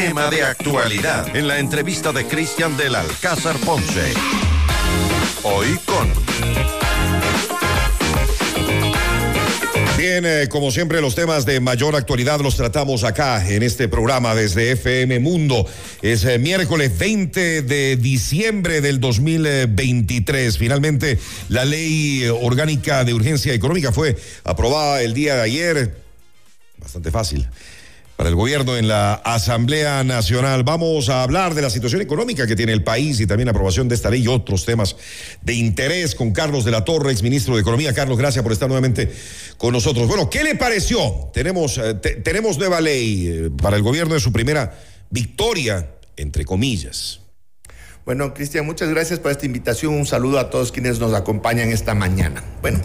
Tema de actualidad en la entrevista de Cristian del Alcázar Ponce. Hoy con... Bien, eh, como siempre, los temas de mayor actualidad los tratamos acá en este programa desde FM Mundo. Es eh, miércoles 20 de diciembre del 2023. Finalmente, la ley orgánica de urgencia económica fue aprobada el día de ayer. Bastante fácil para el gobierno en la Asamblea Nacional. Vamos a hablar de la situación económica que tiene el país y también aprobación de esta ley y otros temas de interés con Carlos de la Torre, ex ministro de Economía. Carlos, gracias por estar nuevamente con nosotros. Bueno, ¿qué le pareció? Tenemos, eh, tenemos nueva ley eh, para el gobierno de su primera victoria, entre comillas. Bueno, Cristian, muchas gracias por esta invitación. Un saludo a todos quienes nos acompañan esta mañana. Bueno,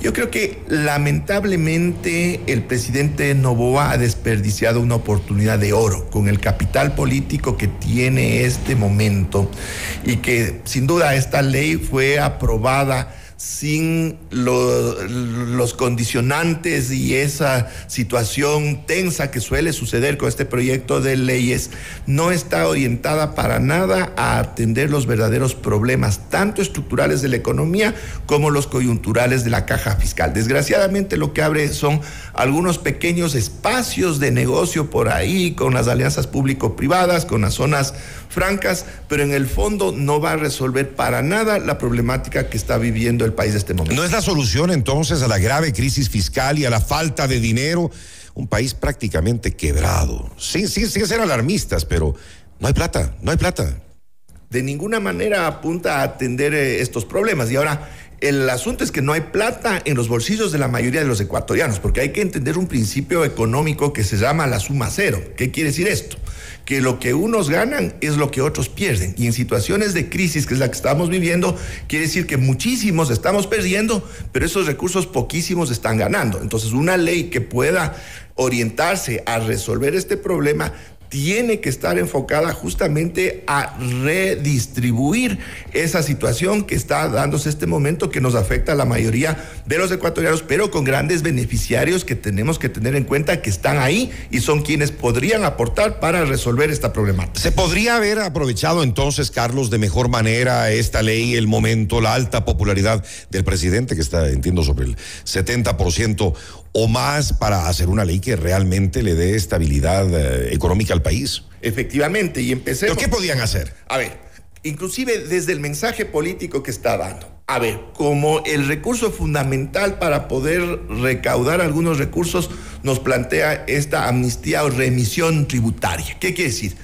yo creo que lamentablemente el presidente Novoa ha desperdiciado una oportunidad de oro con el capital político que tiene este momento y que sin duda esta ley fue aprobada sin los condicionantes y esa situación tensa que suele suceder con este proyecto de leyes, no está orientada para nada a atender los verdaderos problemas, tanto estructurales de la economía como los coyunturales de la caja fiscal. Desgraciadamente lo que abre son algunos pequeños espacios de negocio por ahí, con las alianzas público-privadas, con las zonas francas, pero en el fondo no va a resolver para nada la problemática que está viviendo el país de este momento. ¿No es la solución entonces a la grave crisis fiscal y a la falta de dinero? Un país prácticamente quebrado. Sí, sí, sí, ser alarmistas, pero no hay plata, no hay plata. De ninguna manera apunta a atender eh, estos problemas. Y ahora, el asunto es que no hay plata en los bolsillos de la mayoría de los ecuatorianos, porque hay que entender un principio económico que se llama la suma cero. ¿Qué quiere decir esto? que lo que unos ganan es lo que otros pierden. Y en situaciones de crisis, que es la que estamos viviendo, quiere decir que muchísimos estamos perdiendo, pero esos recursos poquísimos están ganando. Entonces, una ley que pueda orientarse a resolver este problema tiene que estar enfocada justamente a redistribuir esa situación que está dándose este momento que nos afecta a la mayoría de los ecuatorianos, pero con grandes beneficiarios que tenemos que tener en cuenta que están ahí y son quienes podrían aportar para resolver esta problemática. ¿Se podría haber aprovechado entonces, Carlos, de mejor manera esta ley, el momento, la alta popularidad del presidente, que está, entiendo, sobre el 70%? O más para hacer una ley que realmente le dé estabilidad eh, económica al país. Efectivamente, y empecemos. ¿Pero qué podían hacer? A ver, inclusive desde el mensaje político que está dando. A ver, como el recurso fundamental para poder recaudar algunos recursos nos plantea esta amnistía o remisión tributaria. ¿Qué quiere decir?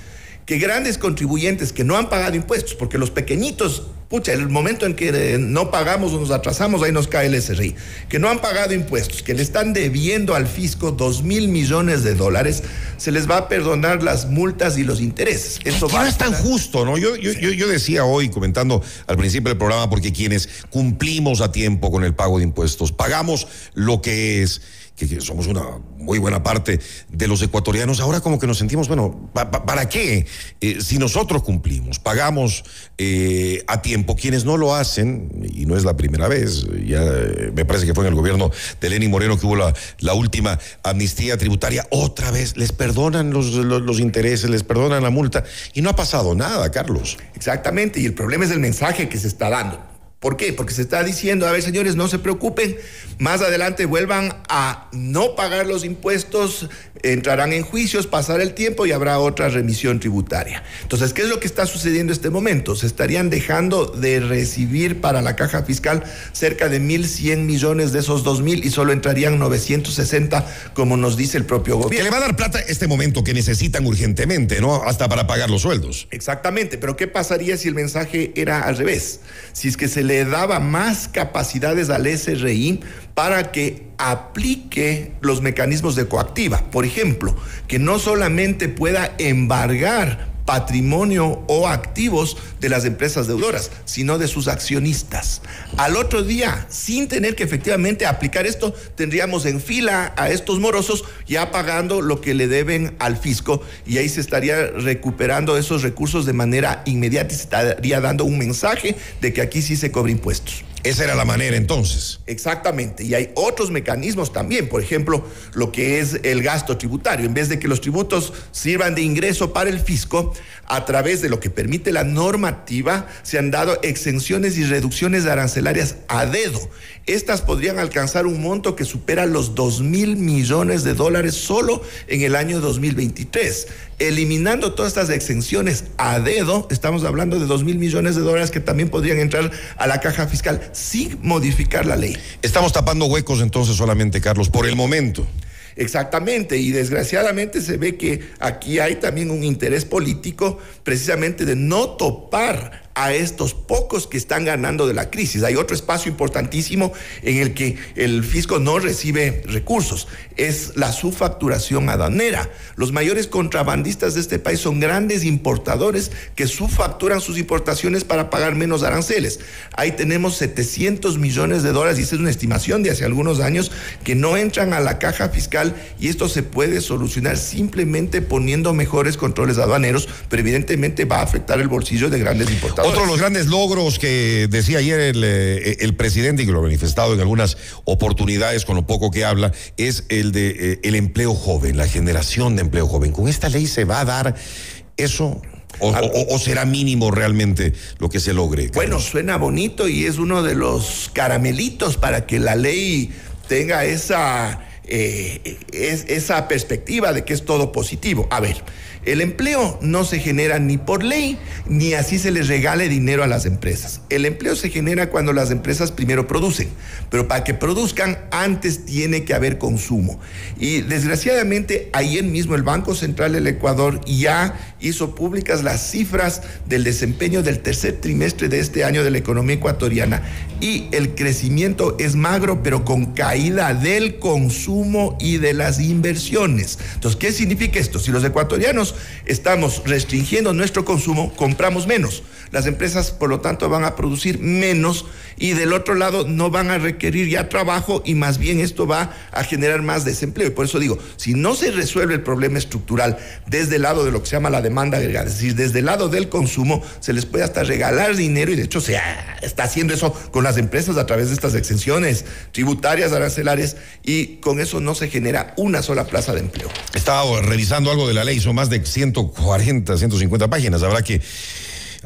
Que grandes contribuyentes que no han pagado impuestos, porque los pequeñitos pucha, el momento en que eh, no pagamos o nos atrasamos, ahí nos cae el SRI, que no han pagado impuestos, que le están debiendo al fisco dos mil millones de dólares, se les va a perdonar las multas y los intereses. Eso no es tan justo, ¿no? Yo, yo, yo, decía hoy, comentando al principio del programa, porque quienes cumplimos a tiempo con el pago de impuestos, pagamos lo que es que, somos una muy buena parte de los ecuatorianos, ahora como que nos sentimos, bueno, ¿para qué? Eh, si nosotros cumplimos, pagamos eh, a tiempo, quienes no lo hacen, y no es la primera vez, ya eh, me parece que fue en el gobierno de Lenín Moreno que hubo la, la última amnistía tributaria, otra vez les perdonan los, los intereses, les perdonan la multa, y no ha pasado nada, Carlos. Exactamente, y el problema es el mensaje que se está dando. ¿Por qué? Porque se está diciendo, a ver señores, no se preocupen, más adelante vuelvan a no pagar los impuestos, entrarán en juicios, pasar el tiempo y habrá otra remisión tributaria. Entonces, ¿qué es lo que está sucediendo en este momento? Se estarían dejando de recibir para la caja fiscal cerca de 1.100 millones de esos 2.000 y solo entrarían 960, como nos dice el propio gobierno. Que le va a dar plata este momento que necesitan urgentemente, ¿no? Hasta para pagar los sueldos. Exactamente, pero ¿qué pasaría si el mensaje era al revés? Si es que se le daba más capacidades al SRI para que aplique los mecanismos de coactiva. Por ejemplo, que no solamente pueda embargar patrimonio o activos de las empresas deudoras, sino de sus accionistas. Al otro día, sin tener que efectivamente aplicar esto, tendríamos en fila a estos morosos ya pagando lo que le deben al fisco y ahí se estaría recuperando esos recursos de manera inmediata y se estaría dando un mensaje de que aquí sí se cobra impuestos. Esa era la manera entonces. Exactamente. Y hay otros mecanismos también. Por ejemplo, lo que es el gasto tributario. En vez de que los tributos sirvan de ingreso para el fisco, a través de lo que permite la normativa, se han dado exenciones y reducciones arancelarias a dedo. Estas podrían alcanzar un monto que supera los 2 mil millones de dólares solo en el año 2023. Eliminando todas estas exenciones a dedo, estamos hablando de 2 mil millones de dólares que también podrían entrar a la caja fiscal sin modificar la ley. Estamos tapando huecos entonces solamente, Carlos, por el momento. Exactamente, y desgraciadamente se ve que aquí hay también un interés político precisamente de no topar a estos pocos que están ganando de la crisis. Hay otro espacio importantísimo en el que el fisco no recibe recursos, es la subfacturación aduanera. Los mayores contrabandistas de este país son grandes importadores que subfacturan sus importaciones para pagar menos aranceles. Ahí tenemos 700 millones de dólares, y esa es una estimación de hace algunos años, que no entran a la caja fiscal y esto se puede solucionar simplemente poniendo mejores controles aduaneros, pero evidentemente va a afectar el bolsillo de grandes importadores. Otro de los grandes logros que decía ayer el, eh, el, presidente y que lo ha manifestado en algunas oportunidades con lo poco que habla es el de eh, el empleo joven, la generación de empleo joven. ¿Con esta ley se va a dar eso? O, será mínimo realmente lo que se logre? Bueno, suena bonito y es uno de los caramelitos para que la ley tenga esa, eh, esa perspectiva de que es todo positivo. A ver, el empleo no se genera ni por ley, ni así se les regale dinero a las empresas. El empleo se genera cuando las empresas primero producen, pero para que produzcan antes tiene que haber consumo. Y desgraciadamente ayer mismo el Banco Central del Ecuador ya hizo públicas las cifras del desempeño del tercer trimestre de este año de la economía ecuatoriana y el crecimiento es magro, pero con caída del consumo y de las inversiones. Entonces, ¿qué significa esto? Si los ecuatorianos estamos restringiendo nuestro consumo, compramos menos. Las empresas, por lo tanto, van a producir menos y del otro lado no van a requerir ya trabajo y más bien esto va a generar más desempleo. Y por eso digo, si no se resuelve el problema estructural desde el lado de lo que se llama la demanda agregada, es decir, desde el lado del consumo, se les puede hasta regalar dinero y de hecho se está haciendo eso con las empresas a través de estas exenciones tributarias, arancelarias y con eso no se genera una sola plaza de empleo. Estaba revisando algo de la ley, son más de 140, 150 páginas. Habrá que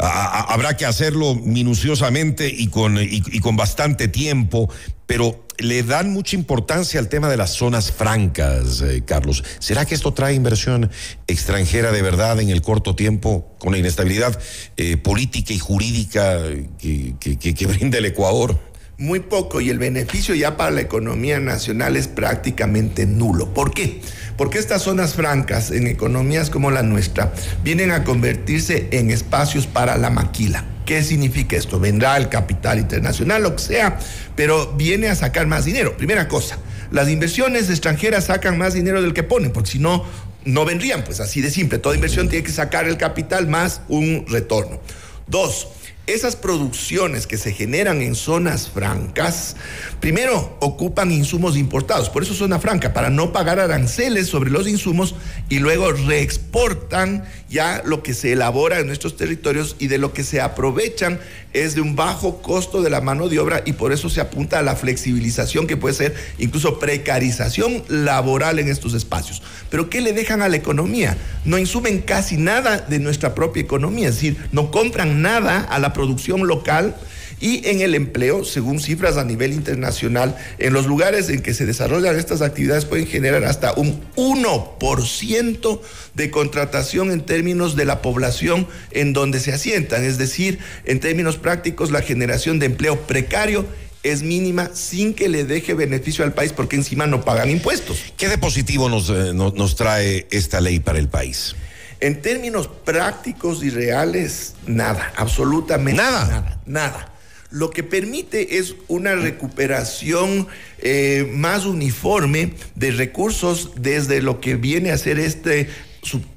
habrá que hacerlo minuciosamente y con, y, con bastante tiempo, pero le dan mucha importancia al tema de las zonas francas, eh, Carlos. ¿Será que esto trae inversión extranjera de verdad en el corto tiempo con la inestabilidad eh, política y jurídica que, que brinda el Ecuador? muy poco y el beneficio ya para la economía nacional es prácticamente nulo. ¿Por qué? Porque estas zonas francas en economías como la nuestra vienen a convertirse en espacios para la maquila. ¿Qué significa esto? Vendrá el capital internacional, lo que sea, pero viene a sacar más dinero. Primera cosa, las inversiones extranjeras sacan más dinero del que ponen, porque si no, no vendrían, pues así de simple. Toda inversión tiene que sacar el capital más un retorno. Dos, esas producciones que se generan en zonas francas, primero ocupan insumos importados, por eso zona franca, para no pagar aranceles sobre los insumos y luego reexportan ya lo que se elabora en nuestros territorios y de lo que se aprovechan es de un bajo costo de la mano de obra y por eso se apunta a la flexibilización que puede ser incluso precarización laboral en estos espacios. Pero ¿qué le dejan a la economía? No insumen casi nada de nuestra propia economía, es decir, no compran nada a la producción local y en el empleo, según cifras a nivel internacional, en los lugares en que se desarrollan estas actividades pueden generar hasta un 1% de contratación en términos de la población en donde se asientan. Es decir, en términos prácticos, la generación de empleo precario es mínima sin que le deje beneficio al país porque encima no pagan impuestos. ¿Qué de positivo nos, eh, nos trae esta ley para el país? En términos prácticos y reales, nada, absolutamente nada. Nada, nada lo que permite es una recuperación eh, más uniforme de recursos desde lo que viene a ser este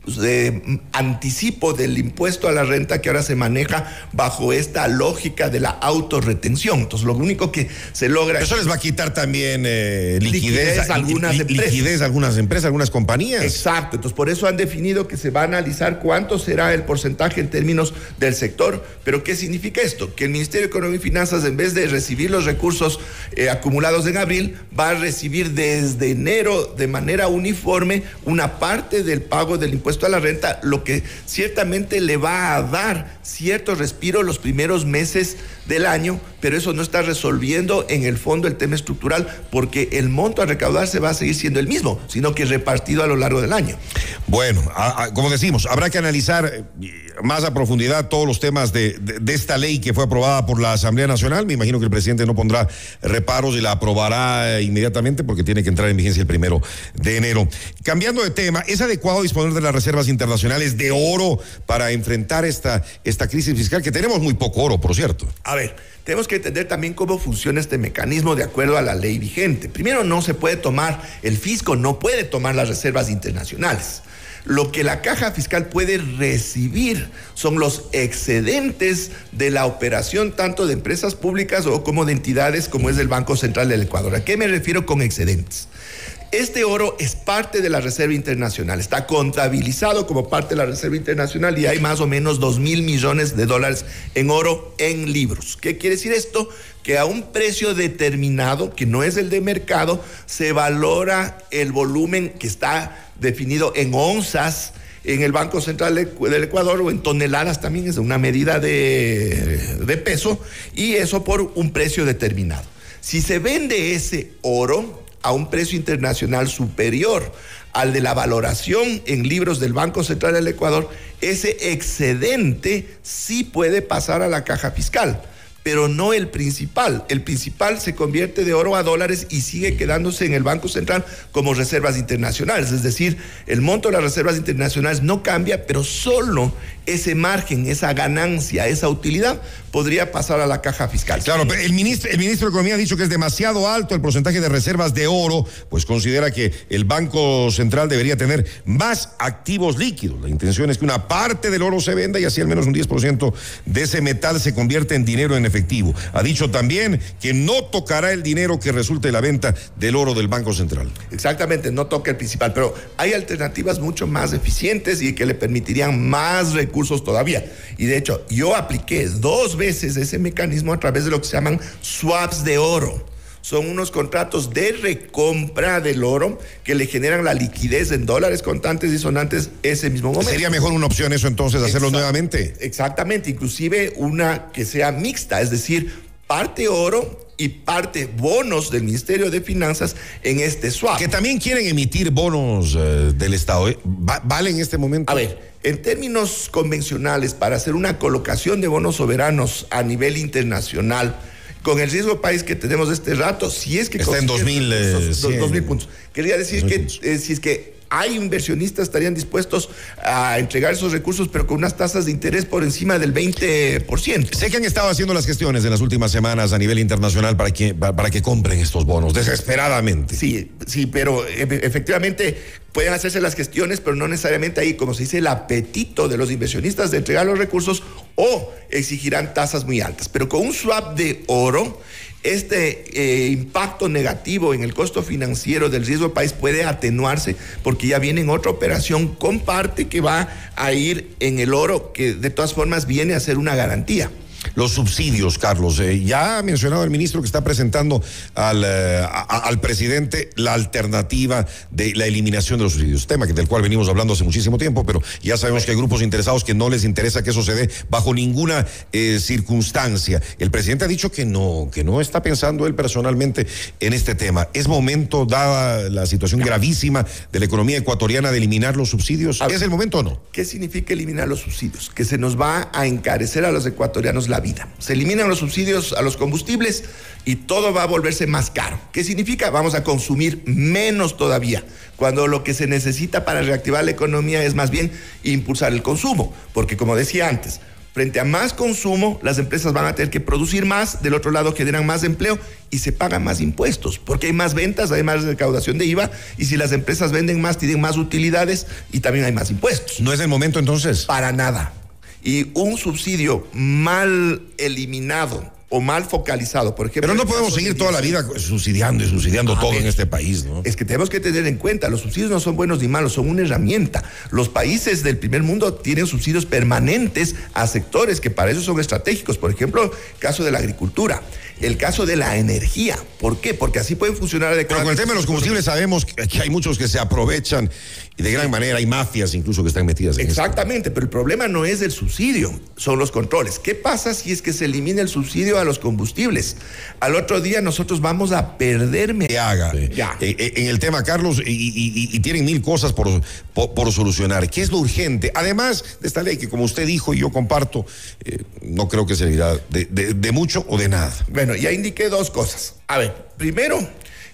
de anticipo del impuesto a la renta que ahora se maneja bajo esta lógica de la autorretención. Entonces, lo único que se logra... Eso les va a quitar también eh, liquidez, a algunas empresas. Liquidez a algunas empresas, algunas compañías. Exacto. Entonces, por eso han definido que se va a analizar cuánto será el porcentaje en términos del sector. Pero, ¿qué significa esto? Que el Ministerio de Economía y Finanzas, en vez de recibir los recursos eh, acumulados en abril, va a recibir desde enero de manera uniforme una parte del pago del impuesto a la renta, lo que ciertamente le va a dar cierto respiro los primeros meses del año, pero eso no está resolviendo en el fondo el tema estructural porque el monto a recaudarse va a seguir siendo el mismo, sino que repartido a lo largo del año. Bueno, como decimos, habrá que analizar eh, más a profundidad todos los temas de, esta ley que fue aprobada por la Asamblea Nacional. Me imagino que el presidente no pondrá reparos y la aprobará inmediatamente porque tiene que entrar en vigencia el primero de enero. Cambiando de tema, ¿es adecuado disponer de las reservas internacionales de oro para enfrentar esta, esta crisis fiscal? Que tenemos muy poco oro, por cierto. A ver, tenemos que entender también cómo funciona este mecanismo de acuerdo a la ley vigente. Primero, no se puede tomar, el fisco no puede tomar las reservas internacionales. Lo que la caja fiscal puede recibir son los excedentes de la operación tanto de empresas públicas o como de entidades como es el Banco Central del Ecuador. ¿A qué me refiero con excedentes? Este oro es parte de la Reserva Internacional, está contabilizado como parte de la Reserva Internacional y hay más o menos 2 mil millones de dólares en oro en libros. ¿Qué quiere decir esto? Que a un precio determinado, que no es el de mercado, se valora el volumen que está definido en onzas en el Banco Central del Ecuador o en toneladas también, es una medida de, de peso, y eso por un precio determinado. Si se vende ese oro, a un precio internacional superior al de la valoración en libros del Banco Central del Ecuador, ese excedente sí puede pasar a la caja fiscal pero no el principal. El principal se convierte de oro a dólares y sigue quedándose en el Banco Central como reservas internacionales. Es decir, el monto de las reservas internacionales no cambia, pero solo ese margen, esa ganancia, esa utilidad podría pasar a la caja fiscal. Claro, pero el ministro, el ministro de Economía ha dicho que es demasiado alto el porcentaje de reservas de oro, pues considera que el Banco Central debería tener más activos líquidos. La intención es que una parte del oro se venda y así al menos un 10% de ese metal se convierte en dinero en efectivo. Ha dicho también que no tocará el dinero que resulte de la venta del oro del Banco Central. Exactamente, no toca el principal, pero hay alternativas mucho más eficientes y que le permitirían más recursos todavía. Y de hecho, yo apliqué dos veces ese mecanismo a través de lo que se llaman swaps de oro son unos contratos de recompra del oro que le generan la liquidez en dólares contantes y sonantes ese mismo momento. ¿Sería mejor una opción eso entonces, hacerlo nuevamente? Exactamente, inclusive una que sea mixta, es decir, parte oro y parte bonos del Ministerio de Finanzas en este swap. Que también quieren emitir bonos eh, del Estado. ¿eh? ¿Vale en este momento? A ver, en términos convencionales, para hacer una colocación de bonos soberanos a nivel internacional, con el riesgo país que tenemos este rato, si es que... Está en 2000, eh, puntos. Quería decir que eh, si es que hay inversionistas estarían dispuestos a entregar esos recursos, pero con unas tasas de interés por encima del 20%. Sé que han estado haciendo las gestiones en las últimas semanas a nivel internacional para que, para que compren estos bonos, desesperadamente. Sí, sí, pero efectivamente pueden hacerse las gestiones, pero no necesariamente ahí, como se dice, el apetito de los inversionistas de entregar los recursos o exigirán tasas muy altas. Pero con un swap de oro, este eh, impacto negativo en el costo financiero del riesgo país puede atenuarse porque ya viene en otra operación con parte que va a ir en el oro, que de todas formas viene a ser una garantía. Los subsidios, Carlos. Eh, ya ha mencionado el ministro que está presentando al, eh, al presidente la alternativa de la eliminación de los subsidios, tema del cual venimos hablando hace muchísimo tiempo, pero ya sabemos que hay grupos interesados que no les interesa que eso se dé bajo ninguna eh, circunstancia. El presidente ha dicho que no, que no está pensando él personalmente en este tema. ¿Es momento, dada la situación gravísima de la economía ecuatoriana, de eliminar los subsidios? ¿Es el momento o no? ¿Qué significa eliminar los subsidios? Que se nos va a encarecer a los ecuatorianos la vida. Se eliminan los subsidios a los combustibles y todo va a volverse más caro. ¿Qué significa? Vamos a consumir menos todavía, cuando lo que se necesita para reactivar la economía es más bien impulsar el consumo, porque como decía antes, Frente a más consumo, las empresas van a tener que producir más, del otro lado generan más empleo y se pagan más impuestos, porque hay más ventas, hay más recaudación de IVA y si las empresas venden más, tienen más utilidades y también hay más impuestos. ¿No es el momento entonces? Para nada. Y un subsidio mal eliminado o mal focalizado, por ejemplo. Pero no podemos seguir toda la vida subsidiando y subsidiando todo en este país, ¿no? Es que tenemos que tener en cuenta, los subsidios no son buenos ni malos, son una herramienta. Los países del primer mundo tienen subsidios permanentes a sectores que para eso son estratégicos. Por ejemplo, el caso de la agricultura el caso de la energía. ¿Por qué? Porque así pueden funcionar adecuadamente. Pero con el tema de los combustibles sabemos que hay muchos que se aprovechan y de gran manera hay mafias incluso que están metidas en Exactamente, pero el problema no es el subsidio, son los controles. ¿Qué pasa si es que se elimina el subsidio a los combustibles? Al otro día nosotros vamos a perderme. Que haga. Ya. Eh, eh, en el tema, Carlos, y, tienen mil cosas por, por, solucionar. ¿Qué es lo urgente? Además de esta ley que, como usted dijo y yo comparto, eh, no creo que servirá de, de mucho o de nada. Bueno, ya indiqué dos cosas. A ver, primero,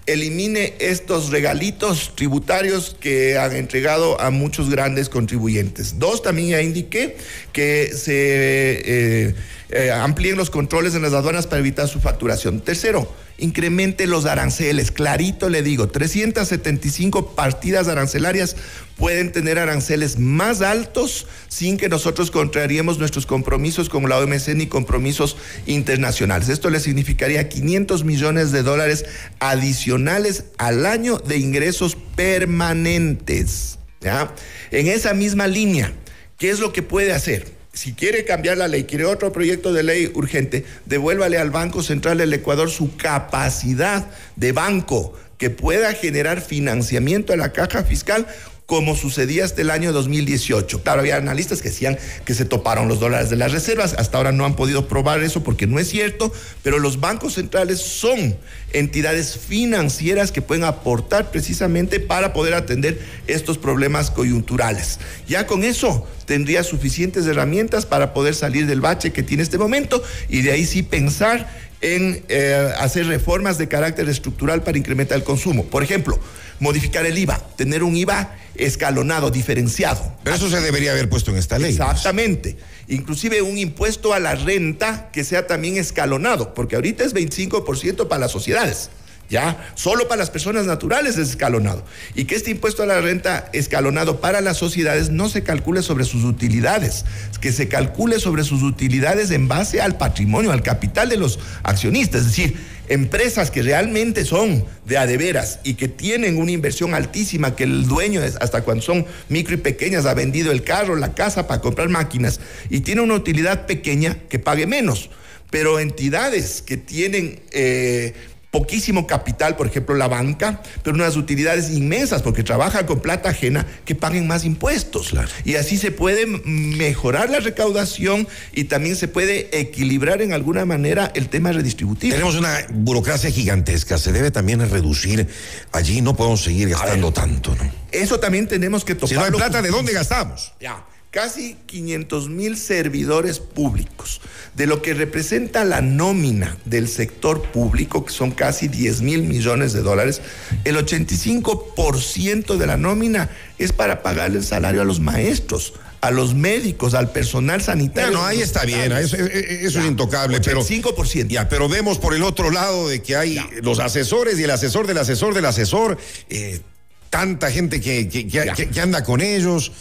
elimine estos regalitos tributarios que han entregado a muchos grandes contribuyentes. Dos, también ya indiqué que se eh, eh, amplíen los controles en las aduanas para evitar su facturación. Tercero, incremente los aranceles. Clarito le digo, 375 partidas arancelarias pueden tener aranceles más altos sin que nosotros contrariemos nuestros compromisos con la OMC ni compromisos internacionales. Esto le significaría 500 millones de dólares adicionales al año de ingresos permanentes. ¿ya? En esa misma línea, ¿qué es lo que puede hacer? Si quiere cambiar la ley, quiere otro proyecto de ley urgente, devuélvale al Banco Central del Ecuador su capacidad de banco que pueda generar financiamiento a la caja fiscal como sucedía hasta el año 2018. Claro, había analistas que decían que se toparon los dólares de las reservas. Hasta ahora no han podido probar eso porque no es cierto, pero los bancos centrales son entidades financieras que pueden aportar precisamente para poder atender estos problemas coyunturales. Ya con eso tendría suficientes herramientas para poder salir del bache que tiene este momento y de ahí sí pensar en eh, hacer reformas de carácter estructural para incrementar el consumo. Por ejemplo, modificar el IVA, tener un IVA escalonado, diferenciado. Pero eso se debería haber puesto en esta ley. Exactamente. Inclusive un impuesto a la renta que sea también escalonado, porque ahorita es 25% para las sociedades. ¿Ya? Solo para las personas naturales es escalonado. Y que este impuesto a la renta escalonado para las sociedades no se calcule sobre sus utilidades, que se calcule sobre sus utilidades en base al patrimonio, al capital de los accionistas. Es decir, empresas que realmente son de adeveras y que tienen una inversión altísima, que el dueño, hasta cuando son micro y pequeñas, ha vendido el carro, la casa para comprar máquinas y tiene una utilidad pequeña que pague menos pero entidades que tienen eh, poquísimo capital, por ejemplo, la banca, pero unas utilidades inmensas porque trabaja con plata ajena que paguen más impuestos. Y así se puede mejorar la recaudación y también se puede equilibrar en alguna manera el tema redistributivo. Tenemos una burocracia gigantesca, se debe también reducir allí, no podemos seguir gastando tanto, ¿no? Eso también tenemos que tocar. Si no hay plata, ¿de dónde gastamos? Ya casi 500 mil servidores públicos, de lo que representa la nómina del sector público, que son casi 10 mil millones de dólares, el 85% de la nómina es para pagarle el salario a los maestros, a los médicos, al personal sanitario. Bueno, ahí está bien, eso, es intocable, pero 5%. Ya, pero vemos por el otro lado de que hay los asesores y el asesor del asesor del asesor, eh, tanta gente que, que anda con ellos.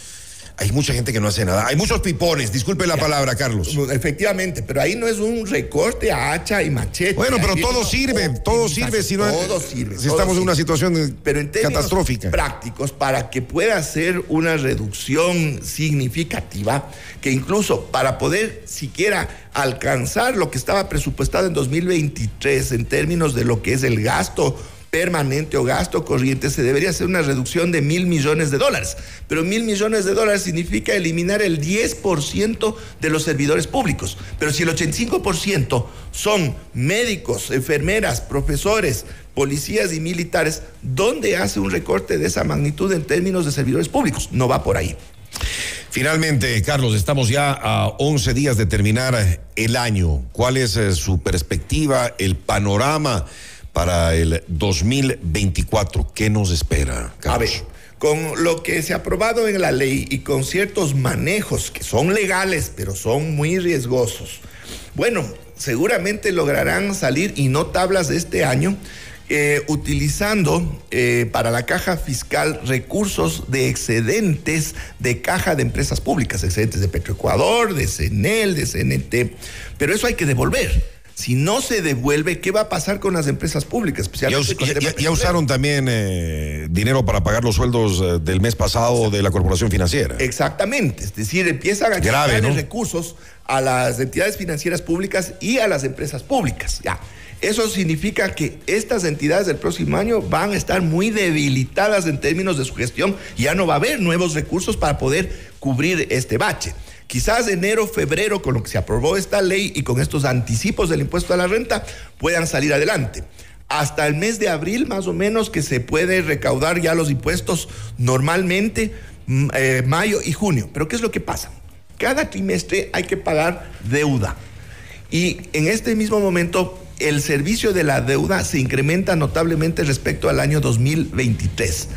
Hay mucha gente que no hace nada. Hay muchos pipones, disculpe la palabra, Carlos. Efectivamente, pero ahí no es un recorte a hacha y machete. Bueno, pero todo sirve, todo sirve si no Todo sirve. Si estamos en una situación pero en catastrófica. prácticos, para que pueda ser una reducción significativa, que incluso para poder siquiera alcanzar lo que estaba presupuestado en 2023 en términos de lo que es el gasto permanente o gasto corriente, se debería hacer una reducción de mil millones de dólares. Pero mil millones de dólares significa eliminar el 10% de los servidores públicos. Pero si el 85% son médicos, enfermeras, profesores, policías y militares, ¿dónde hace un recorte de esa magnitud en términos de servidores públicos? No va por ahí. Finalmente, Carlos, estamos ya a 11 días de terminar el año. ¿Cuál es eh, su perspectiva, el panorama? Para el 2024. ¿Qué nos espera? A ver, Con lo que se ha aprobado en la ley y con ciertos manejos que son legales, pero son muy riesgosos, bueno, seguramente lograrán salir y no tablas de este año. Eh, utilizando eh, para la caja fiscal recursos de excedentes de caja de empresas públicas, excedentes de Petroecuador, de CENEL, de CNT, pero eso hay que devolver. Si no se devuelve, ¿qué va a pasar con las empresas públicas? Ya, ya, usaron también eh, dinero para pagar los sueldos del mes pasado de la Corporación Financiera. Exactamente, es decir, empiezan a Grave, recursos a las entidades financieras públicas y a las empresas públicas. Ya. Eso significa que estas entidades del próximo año van a estar muy debilitadas en términos de su gestión. Ya no va a haber nuevos recursos para poder cubrir este bache. Quizás enero, febrero, con lo que se aprobó esta ley y con estos anticipos del impuesto a la renta, puedan salir adelante. Hasta el mes de abril, más o menos, que se puede recaudar ya los impuestos normalmente, mm, eh, mayo y junio. Pero ¿qué es lo que pasa? Cada trimestre hay que pagar deuda. Y en este mismo momento el servicio de la deuda se incrementa notablemente respecto al año 2023.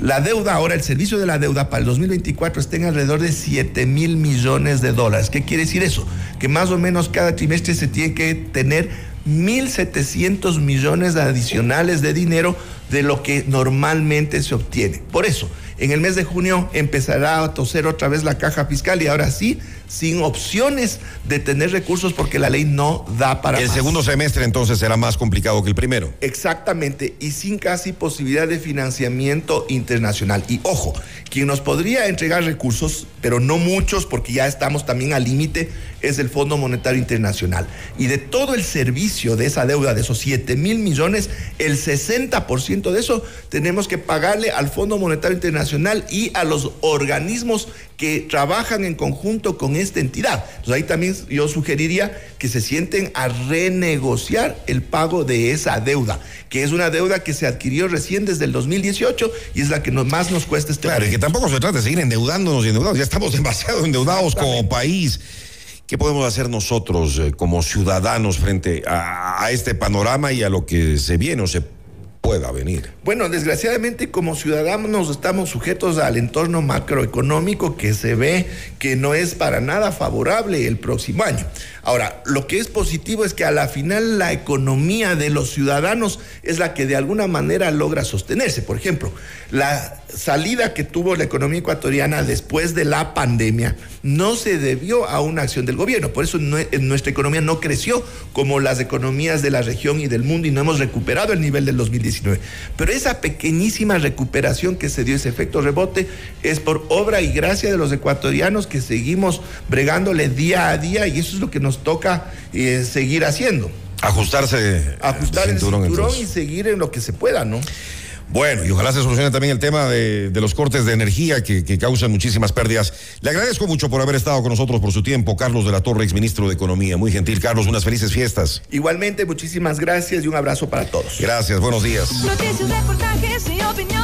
La deuda ahora, el servicio de la deuda para el 2024 está en alrededor de 7 mil millones de dólares. ¿Qué quiere decir eso? Que más o menos cada trimestre se tiene que tener 1.700 millones adicionales de dinero de lo que normalmente se obtiene. Por eso, en el mes de junio empezará a toser otra vez la caja fiscal y ahora sí sin opciones de tener recursos porque la ley no da para El segundo semestre entonces será más complicado que el primero. Exactamente, y sin casi posibilidad de financiamiento internacional. Y ojo, quien nos podría entregar recursos, pero no muchos porque ya estamos también al límite, es el Fondo Monetario Internacional. Y de todo el servicio de esa deuda, de esos 7 mil millones, el 60% de eso tenemos que pagarle al Fondo Monetario Internacional y a los organismos que trabajan en conjunto con esta entidad. Entonces ahí también yo sugeriría que se sienten a renegociar el pago de esa deuda, que es una deuda que se adquirió recién desde el 2018 y es la que más nos cuesta este Claro, y que tampoco se trata de seguir endeudándonos y endeudados, ya estamos demasiado endeudados como país. ¿Qué podemos hacer nosotros eh, como ciudadanos frente a, a este panorama y a lo que se viene o se pueda venir. Bueno, desgraciadamente como ciudadanos estamos sujetos al entorno macroeconómico que se ve que no es para nada favorable el próximo año. Ahora, lo que es positivo es que a la final la economía de los ciudadanos es la que de alguna manera logra sostenerse. Por ejemplo, la salida que tuvo la economía ecuatoriana después de la pandemia no se debió a una acción del gobierno. Por eso nuestra economía no creció como las economías de la región y del mundo y no hemos recuperado el nivel del 2019. Pero esa pequeñísima recuperación que se dio, ese efecto rebote, es por obra y gracia de los ecuatorianos que seguimos bregándole día a día y eso es lo que nos toca eh, seguir haciendo. Ajustarse. Ajustar el cinturón, y seguir en lo que se pueda, ¿no? Bueno, y ojalá se solucione también el tema de, los cortes de energía que, que, causan muchísimas pérdidas. Le agradezco mucho por haber estado con nosotros por su tiempo, Carlos de la Torre, exministro de Economía. Muy gentil, Carlos, unas felices fiestas. Igualmente, muchísimas gracias y un abrazo para todos. Gracias, buenos días. Noticias, reportajes y opinión.